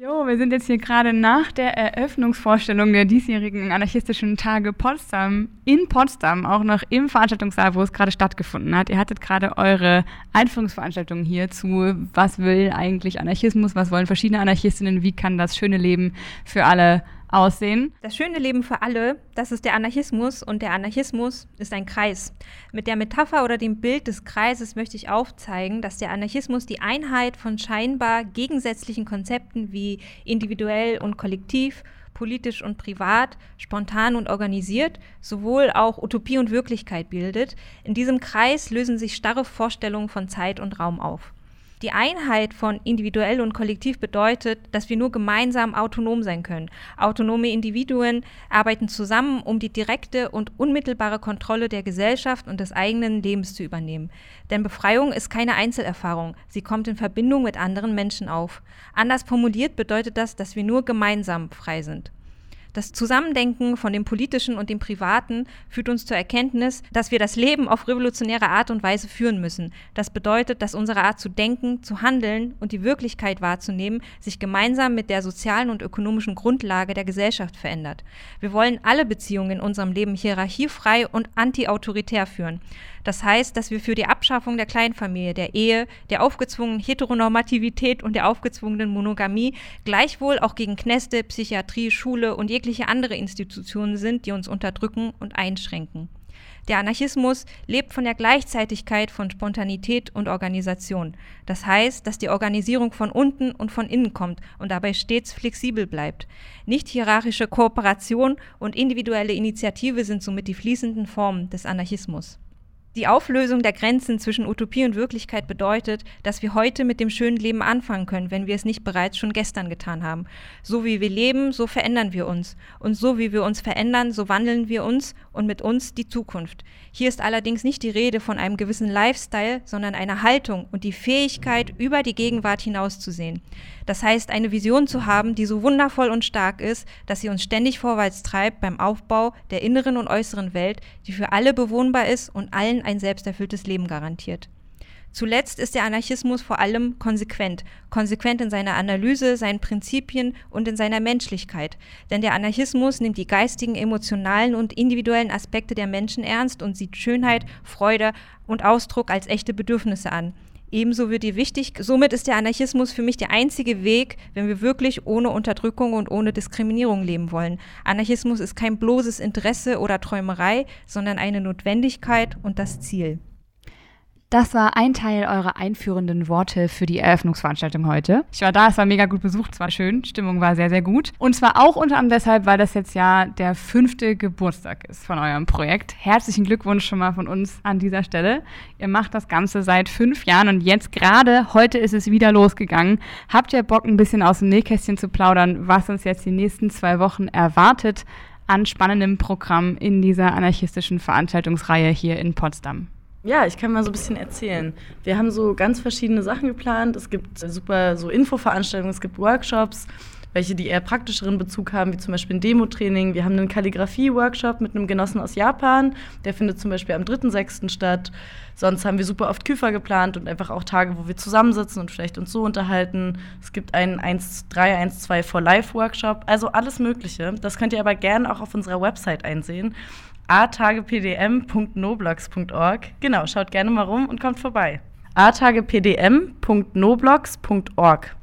Jo, wir sind jetzt hier gerade nach der Eröffnungsvorstellung der diesjährigen anarchistischen Tage Potsdam in Potsdam, auch noch im Veranstaltungssaal, wo es gerade stattgefunden hat. Ihr hattet gerade eure Einführungsveranstaltung hier zu, was will eigentlich Anarchismus, was wollen verschiedene Anarchistinnen, wie kann das schöne Leben für alle aussehen. Das schöne Leben für alle, das ist der Anarchismus und der Anarchismus ist ein Kreis. Mit der Metapher oder dem Bild des Kreises möchte ich aufzeigen, dass der Anarchismus die Einheit von scheinbar gegensätzlichen Konzepten wie individuell und kollektiv, politisch und privat, spontan und organisiert, sowohl auch Utopie und Wirklichkeit bildet. In diesem Kreis lösen sich starre Vorstellungen von Zeit und Raum auf. Die Einheit von individuell und kollektiv bedeutet, dass wir nur gemeinsam autonom sein können. Autonome Individuen arbeiten zusammen, um die direkte und unmittelbare Kontrolle der Gesellschaft und des eigenen Lebens zu übernehmen. Denn Befreiung ist keine Einzelerfahrung, sie kommt in Verbindung mit anderen Menschen auf. Anders formuliert bedeutet das, dass wir nur gemeinsam frei sind. Das Zusammendenken von dem Politischen und dem Privaten führt uns zur Erkenntnis, dass wir das Leben auf revolutionäre Art und Weise führen müssen. Das bedeutet, dass unsere Art zu denken, zu handeln und die Wirklichkeit wahrzunehmen sich gemeinsam mit der sozialen und ökonomischen Grundlage der Gesellschaft verändert. Wir wollen alle Beziehungen in unserem Leben hierarchiefrei und antiautoritär führen. Das heißt, dass wir für die Abschaffung der Kleinfamilie, der Ehe, der aufgezwungenen Heteronormativität und der aufgezwungenen Monogamie gleichwohl auch gegen Kneste, Psychiatrie, Schule und jegliche andere Institutionen sind, die uns unterdrücken und einschränken. Der Anarchismus lebt von der Gleichzeitigkeit von Spontanität und Organisation. Das heißt, dass die Organisierung von unten und von innen kommt und dabei stets flexibel bleibt. Nicht hierarchische Kooperation und individuelle Initiative sind somit die fließenden Formen des Anarchismus. Die Auflösung der Grenzen zwischen Utopie und Wirklichkeit bedeutet, dass wir heute mit dem schönen Leben anfangen können, wenn wir es nicht bereits schon gestern getan haben. So wie wir leben, so verändern wir uns. Und so wie wir uns verändern, so wandeln wir uns und mit uns die Zukunft. Hier ist allerdings nicht die Rede von einem gewissen Lifestyle, sondern einer Haltung und die Fähigkeit, über die Gegenwart hinauszusehen. Das heißt, eine Vision zu haben, die so wundervoll und stark ist, dass sie uns ständig vorwärts treibt beim Aufbau der inneren und äußeren Welt, die für alle bewohnbar ist und allen ein selbsterfülltes Leben garantiert. Zuletzt ist der Anarchismus vor allem konsequent, konsequent in seiner Analyse, seinen Prinzipien und in seiner Menschlichkeit. Denn der Anarchismus nimmt die geistigen, emotionalen und individuellen Aspekte der Menschen ernst und sieht Schönheit, Freude und Ausdruck als echte Bedürfnisse an. Ebenso wird die wichtig, somit ist der Anarchismus für mich der einzige Weg, wenn wir wirklich ohne Unterdrückung und ohne Diskriminierung leben wollen. Anarchismus ist kein bloßes Interesse oder Träumerei, sondern eine Notwendigkeit und das Ziel. Das war ein Teil eurer einführenden Worte für die Eröffnungsveranstaltung heute. Ich war da, es war mega gut besucht, es war schön, Stimmung war sehr, sehr gut. Und zwar auch unter anderem deshalb, weil das jetzt ja der fünfte Geburtstag ist von eurem Projekt. Herzlichen Glückwunsch schon mal von uns an dieser Stelle. Ihr macht das Ganze seit fünf Jahren und jetzt gerade, heute ist es wieder losgegangen. Habt ihr Bock, ein bisschen aus dem Nähkästchen zu plaudern, was uns jetzt die nächsten zwei Wochen erwartet an spannendem Programm in dieser anarchistischen Veranstaltungsreihe hier in Potsdam? Ja, ich kann mal so ein bisschen erzählen. Wir haben so ganz verschiedene Sachen geplant. Es gibt super so Infoveranstaltungen, es gibt Workshops, welche die eher praktischeren Bezug haben, wie zum Beispiel ein Demo-Training. Wir haben einen Kalligrafie-Workshop mit einem Genossen aus Japan, der findet zum Beispiel am 3.6. statt. Sonst haben wir super oft Küfer geplant und einfach auch Tage, wo wir zusammensitzen und vielleicht uns so unterhalten. Es gibt einen 1.3.1.2 for Life-Workshop, also alles Mögliche. Das könnt ihr aber gerne auch auf unserer Website einsehen atagepdm.noblogs.org. Genau, schaut gerne mal rum und kommt vorbei. atagepdm.noblogs.org.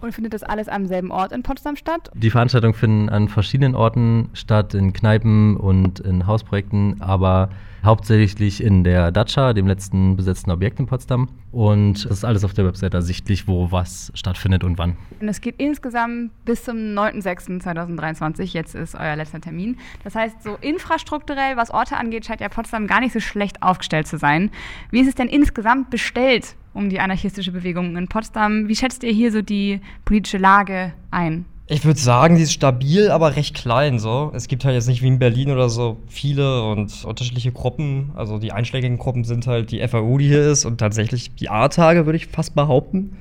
Und findet das alles am selben Ort in Potsdam statt? Die Veranstaltungen finden an verschiedenen Orten statt, in Kneipen und in Hausprojekten, aber hauptsächlich in der Dacia, dem letzten besetzten Objekt in Potsdam. Und das ist alles auf der Website ersichtlich, wo was stattfindet und wann. Und es geht insgesamt bis zum 9.06.2023. Jetzt ist euer letzter Termin. Das heißt, so infrastrukturell, was Orte angeht, scheint ja Potsdam gar nicht so schlecht aufgestellt zu sein. Wie ist es denn insgesamt bestellt um die anarchistische Bewegung in Potsdam? Wie schätzt ihr hier so die politische Lage ein? Ich würde sagen, die ist stabil, aber recht klein so. Es gibt halt jetzt nicht wie in Berlin oder so viele und unterschiedliche Gruppen. Also die einschlägigen Gruppen sind halt die FAU, die hier ist und tatsächlich die A-Tage, würde ich fast behaupten.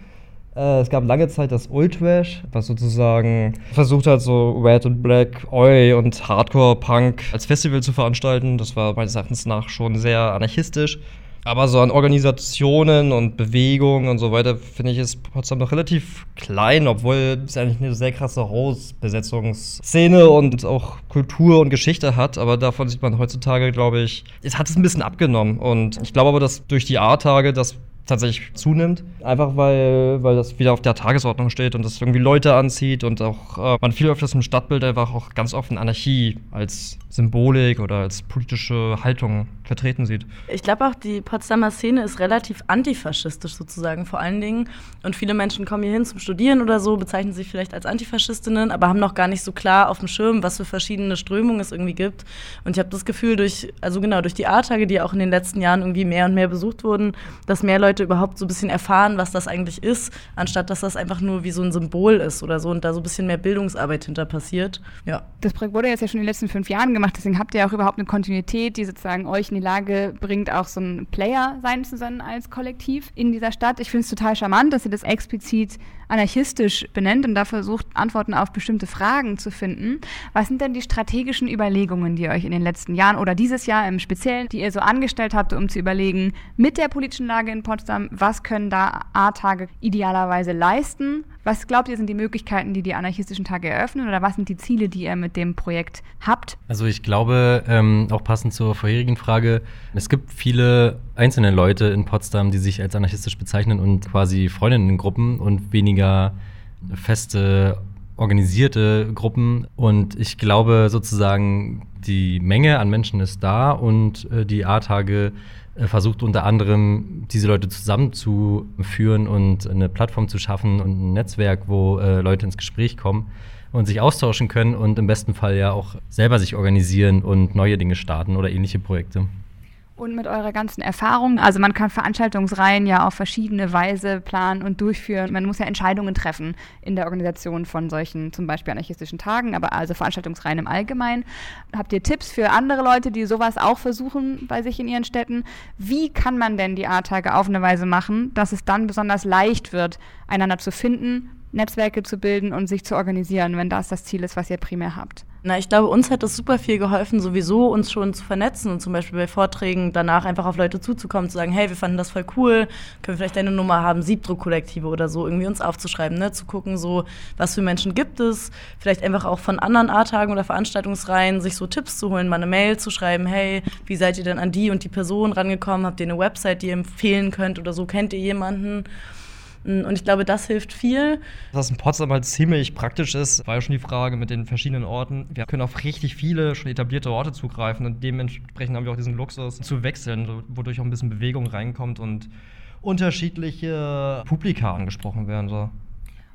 Äh, es gab lange Zeit das Ultrash, was sozusagen versucht hat, so Red und Black, Oi und Hardcore-Punk als Festival zu veranstalten. Das war meines Erachtens nach schon sehr anarchistisch. Aber so an Organisationen und Bewegungen und so weiter, finde ich, ist Potsdam noch relativ klein, obwohl es eigentlich eine sehr krasse Hausbesetzungsszene und auch Kultur und Geschichte hat. Aber davon sieht man heutzutage, glaube ich, es hat es ein bisschen abgenommen. Und ich glaube aber, dass durch die A-Tage das tatsächlich zunimmt. Einfach weil, weil das wieder auf der Tagesordnung steht und das irgendwie Leute anzieht und auch äh, man viel öfters im Stadtbild einfach auch ganz offen Anarchie als Symbolik oder als politische Haltung vertreten sieht. Ich glaube auch, die Potsdamer Szene ist relativ antifaschistisch sozusagen vor allen Dingen. Und viele Menschen kommen hier hin zum Studieren oder so, bezeichnen sich vielleicht als Antifaschistinnen, aber haben noch gar nicht so klar auf dem Schirm, was für verschiedene Strömungen es irgendwie gibt. Und ich habe das Gefühl, durch, also genau, durch die A-Tage, die auch in den letzten Jahren irgendwie mehr und mehr besucht wurden, dass mehr Leute überhaupt so ein bisschen erfahren, was das eigentlich ist, anstatt dass das einfach nur wie so ein Symbol ist oder so und da so ein bisschen mehr Bildungsarbeit hinter passiert. Ja. Das Projekt wurde jetzt ja schon in den letzten fünf Jahren gemacht, deswegen habt ihr auch überhaupt eine Kontinuität, die sozusagen euch in die Lage bringt, auch so ein Player sein zu sein als Kollektiv in dieser Stadt. Ich finde es total charmant, dass ihr das explizit anarchistisch benennt und da versucht, Antworten auf bestimmte Fragen zu finden. Was sind denn die strategischen Überlegungen, die ihr euch in den letzten Jahren oder dieses Jahr im Speziellen, die ihr so angestellt habt, um zu überlegen, mit der politischen Lage in Potsdam, was können da A-Tage idealerweise leisten? Was glaubt ihr, sind die Möglichkeiten, die die anarchistischen Tage eröffnen oder was sind die Ziele, die ihr mit dem Projekt habt? Also ich glaube, ähm, auch passend zur vorherigen Frage, es gibt viele einzelne Leute in Potsdam, die sich als anarchistisch bezeichnen und quasi Freundinnengruppen und weniger feste organisierte Gruppen. Und ich glaube sozusagen, die Menge an Menschen ist da und äh, die A-Tage versucht unter anderem, diese Leute zusammenzuführen und eine Plattform zu schaffen und ein Netzwerk, wo äh, Leute ins Gespräch kommen und sich austauschen können und im besten Fall ja auch selber sich organisieren und neue Dinge starten oder ähnliche Projekte. Und mit eurer ganzen Erfahrung, also man kann Veranstaltungsreihen ja auf verschiedene Weise planen und durchführen. Man muss ja Entscheidungen treffen in der Organisation von solchen zum Beispiel anarchistischen Tagen, aber also Veranstaltungsreihen im Allgemeinen. Habt ihr Tipps für andere Leute, die sowas auch versuchen bei sich in ihren Städten? Wie kann man denn die A-Tage auf eine Weise machen, dass es dann besonders leicht wird, einander zu finden, Netzwerke zu bilden und sich zu organisieren, wenn das das Ziel ist, was ihr primär habt? Na, ich glaube, uns hat es super viel geholfen, sowieso uns schon zu vernetzen und zum Beispiel bei Vorträgen danach einfach auf Leute zuzukommen, zu sagen, hey, wir fanden das voll cool, können wir vielleicht deine Nummer haben, Siebdruckkollektive oder so, irgendwie uns aufzuschreiben, ne? zu gucken, so, was für Menschen gibt es, vielleicht einfach auch von anderen A-Tagen oder Veranstaltungsreihen sich so Tipps zu holen, mal eine Mail zu schreiben, hey, wie seid ihr denn an die und die Person rangekommen, habt ihr eine Website, die ihr empfehlen könnt oder so, kennt ihr jemanden? Und ich glaube, das hilft viel. Was in Potsdam halt ziemlich praktisch ist, war ja schon die Frage mit den verschiedenen Orten. Wir können auf richtig viele schon etablierte Orte zugreifen und dementsprechend haben wir auch diesen Luxus zu wechseln, wodurch auch ein bisschen Bewegung reinkommt und unterschiedliche Publika angesprochen werden. So.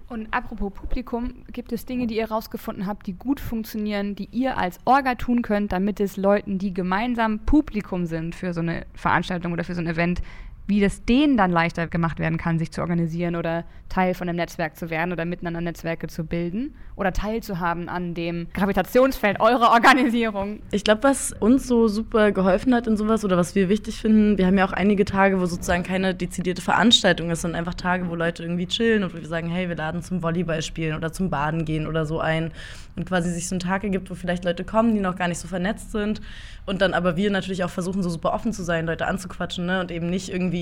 Und apropos Publikum, gibt es Dinge, die ihr rausgefunden habt, die gut funktionieren, die ihr als Orga tun könnt, damit es Leuten, die gemeinsam Publikum sind für so eine Veranstaltung oder für so ein Event, wie das denen dann leichter gemacht werden kann, sich zu organisieren oder Teil von einem Netzwerk zu werden oder miteinander Netzwerke zu bilden oder teilzuhaben an dem Gravitationsfeld eurer Organisierung. Ich glaube, was uns so super geholfen hat in sowas oder was wir wichtig finden, wir haben ja auch einige Tage, wo sozusagen keine dezidierte Veranstaltung ist, sondern einfach Tage, wo Leute irgendwie chillen und wo wir sagen, hey, wir laden zum Volleyball spielen oder zum Baden gehen oder so ein und quasi sich so einen Tag ergibt, wo vielleicht Leute kommen, die noch gar nicht so vernetzt sind und dann aber wir natürlich auch versuchen, so super offen zu sein, Leute anzuquatschen ne? und eben nicht irgendwie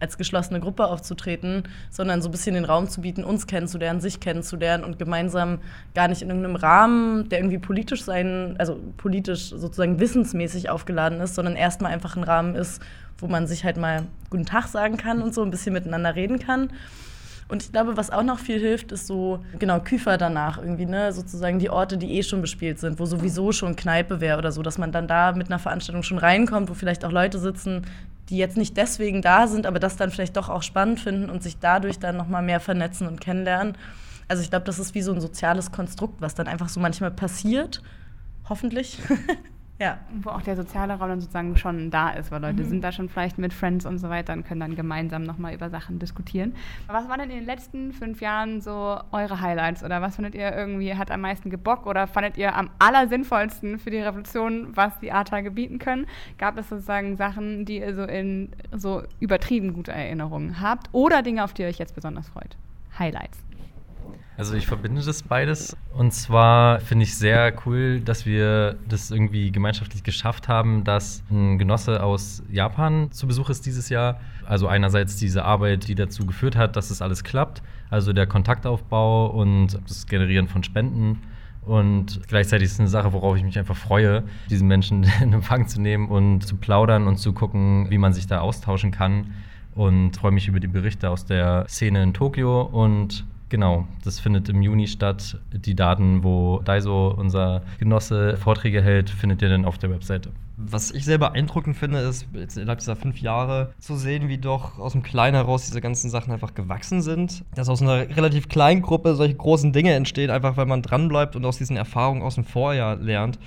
als geschlossene Gruppe aufzutreten, sondern so ein bisschen den Raum zu bieten, uns kennenzulernen, sich kennenzulernen und gemeinsam gar nicht in irgendeinem Rahmen, der irgendwie politisch sein, also politisch sozusagen wissensmäßig aufgeladen ist, sondern erstmal einfach ein Rahmen ist, wo man sich halt mal guten Tag sagen kann und so ein bisschen miteinander reden kann. Und ich glaube, was auch noch viel hilft, ist so, genau, Küfer danach irgendwie, ne? Sozusagen die Orte, die eh schon bespielt sind, wo sowieso schon Kneipe wäre oder so, dass man dann da mit einer Veranstaltung schon reinkommt, wo vielleicht auch Leute sitzen, die jetzt nicht deswegen da sind, aber das dann vielleicht doch auch spannend finden und sich dadurch dann nochmal mehr vernetzen und kennenlernen. Also ich glaube, das ist wie so ein soziales Konstrukt, was dann einfach so manchmal passiert, hoffentlich. Ja. Wo auch der soziale Raum dann sozusagen schon da ist, weil Leute Mhm. sind da schon vielleicht mit Friends und so weiter und können dann gemeinsam nochmal über Sachen diskutieren. Was waren denn in den letzten fünf Jahren so eure Highlights oder was fandet ihr irgendwie hat am meisten gebockt oder fandet ihr am allersinnvollsten für die Revolution, was die A-Tage bieten können? Gab es sozusagen Sachen, die ihr so in so übertrieben gute Erinnerungen habt oder Dinge, auf die ihr euch jetzt besonders freut? Highlights. Also ich verbinde das beides. Und zwar finde ich sehr cool, dass wir das irgendwie gemeinschaftlich geschafft haben, dass ein Genosse aus Japan zu Besuch ist dieses Jahr. Also einerseits diese Arbeit, die dazu geführt hat, dass es alles klappt. Also der Kontaktaufbau und das Generieren von Spenden. Und gleichzeitig ist es eine Sache, worauf ich mich einfach freue, diesen Menschen in Empfang zu nehmen und zu plaudern und zu gucken, wie man sich da austauschen kann. Und freue mich über die Berichte aus der Szene in Tokio und Genau, das findet im Juni statt. Die Daten, wo Daiso, unser Genosse, Vorträge hält, findet ihr dann auf der Webseite. Was ich sehr beeindruckend finde, ist, jetzt innerhalb dieser fünf Jahre zu sehen, wie doch aus dem Kleinen heraus diese ganzen Sachen einfach gewachsen sind. Dass aus einer relativ kleinen Gruppe solche großen Dinge entstehen, einfach weil man dranbleibt und aus diesen Erfahrungen aus dem Vorjahr lernt.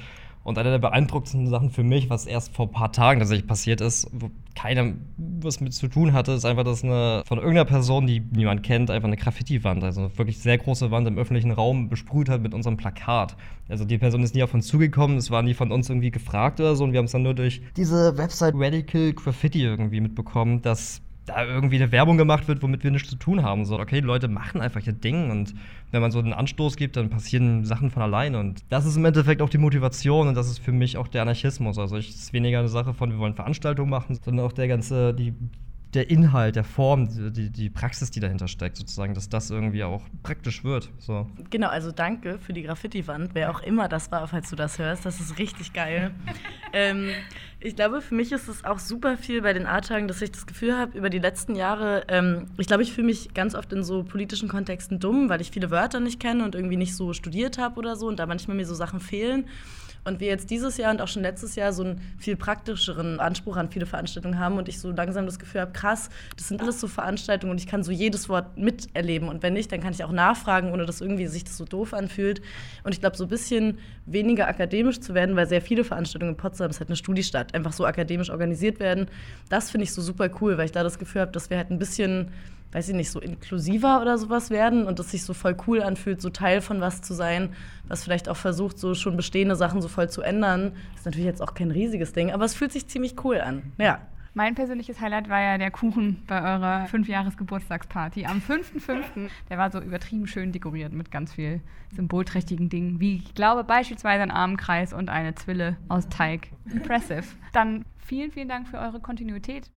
Und eine der beeindruckendsten Sachen für mich, was erst vor ein paar Tagen tatsächlich passiert ist, wo keiner was mit zu tun hatte, ist einfach, dass eine von irgendeiner Person, die niemand kennt, einfach eine Graffiti-Wand, also eine wirklich sehr große Wand im öffentlichen Raum besprüht hat mit unserem Plakat. Also die Person ist nie auf uns zugekommen, es war nie von uns irgendwie gefragt oder so und wir haben es dann nur durch diese Website Radical Graffiti irgendwie mitbekommen, dass da irgendwie eine Werbung gemacht wird, womit wir nichts zu tun haben. So, okay, die Leute machen einfach ihr Ding und wenn man so einen Anstoß gibt, dann passieren Sachen von alleine. Und das ist im Endeffekt auch die Motivation und das ist für mich auch der Anarchismus. Also es ist weniger eine Sache von, wir wollen Veranstaltungen machen, sondern auch der ganze, die, der Inhalt, der Form, die, die Praxis, die dahinter steckt, sozusagen, dass das irgendwie auch praktisch wird. So. Genau, also danke für die Graffiti-Wand, wer auch immer das war, falls du das hörst. Das ist richtig geil. ähm, ich glaube, für mich ist es auch super viel bei den A-Tagen, dass ich das Gefühl habe, über die letzten Jahre, ähm, ich glaube, ich fühle mich ganz oft in so politischen Kontexten dumm, weil ich viele Wörter nicht kenne und irgendwie nicht so studiert habe oder so und da manchmal mir so Sachen fehlen. Und wir jetzt dieses Jahr und auch schon letztes Jahr so einen viel praktischeren Anspruch an viele Veranstaltungen haben und ich so langsam das Gefühl habe, krass, das sind alles so Veranstaltungen und ich kann so jedes Wort miterleben. Und wenn nicht, dann kann ich auch nachfragen, ohne dass irgendwie sich das so doof anfühlt. Und ich glaube, so ein bisschen weniger akademisch zu werden, weil sehr viele Veranstaltungen in Potsdam, ist halt eine Studiestadt, einfach so akademisch organisiert werden, das finde ich so super cool, weil ich da das Gefühl habe, dass wir halt ein bisschen weiß ich nicht, so inklusiver oder sowas werden und es sich so voll cool anfühlt, so Teil von was zu sein, was vielleicht auch versucht, so schon bestehende Sachen so voll zu ändern. Ist natürlich jetzt auch kein riesiges Ding, aber es fühlt sich ziemlich cool an. Ja. Mein persönliches Highlight war ja der Kuchen bei eurer Fünfjahres-Geburtstagsparty am 5.5. Der war so übertrieben schön dekoriert mit ganz viel symbolträchtigen Dingen, wie ich glaube beispielsweise ein Armenkreis und eine Zwille aus Teig. Impressive. Dann vielen, vielen Dank für eure Kontinuität.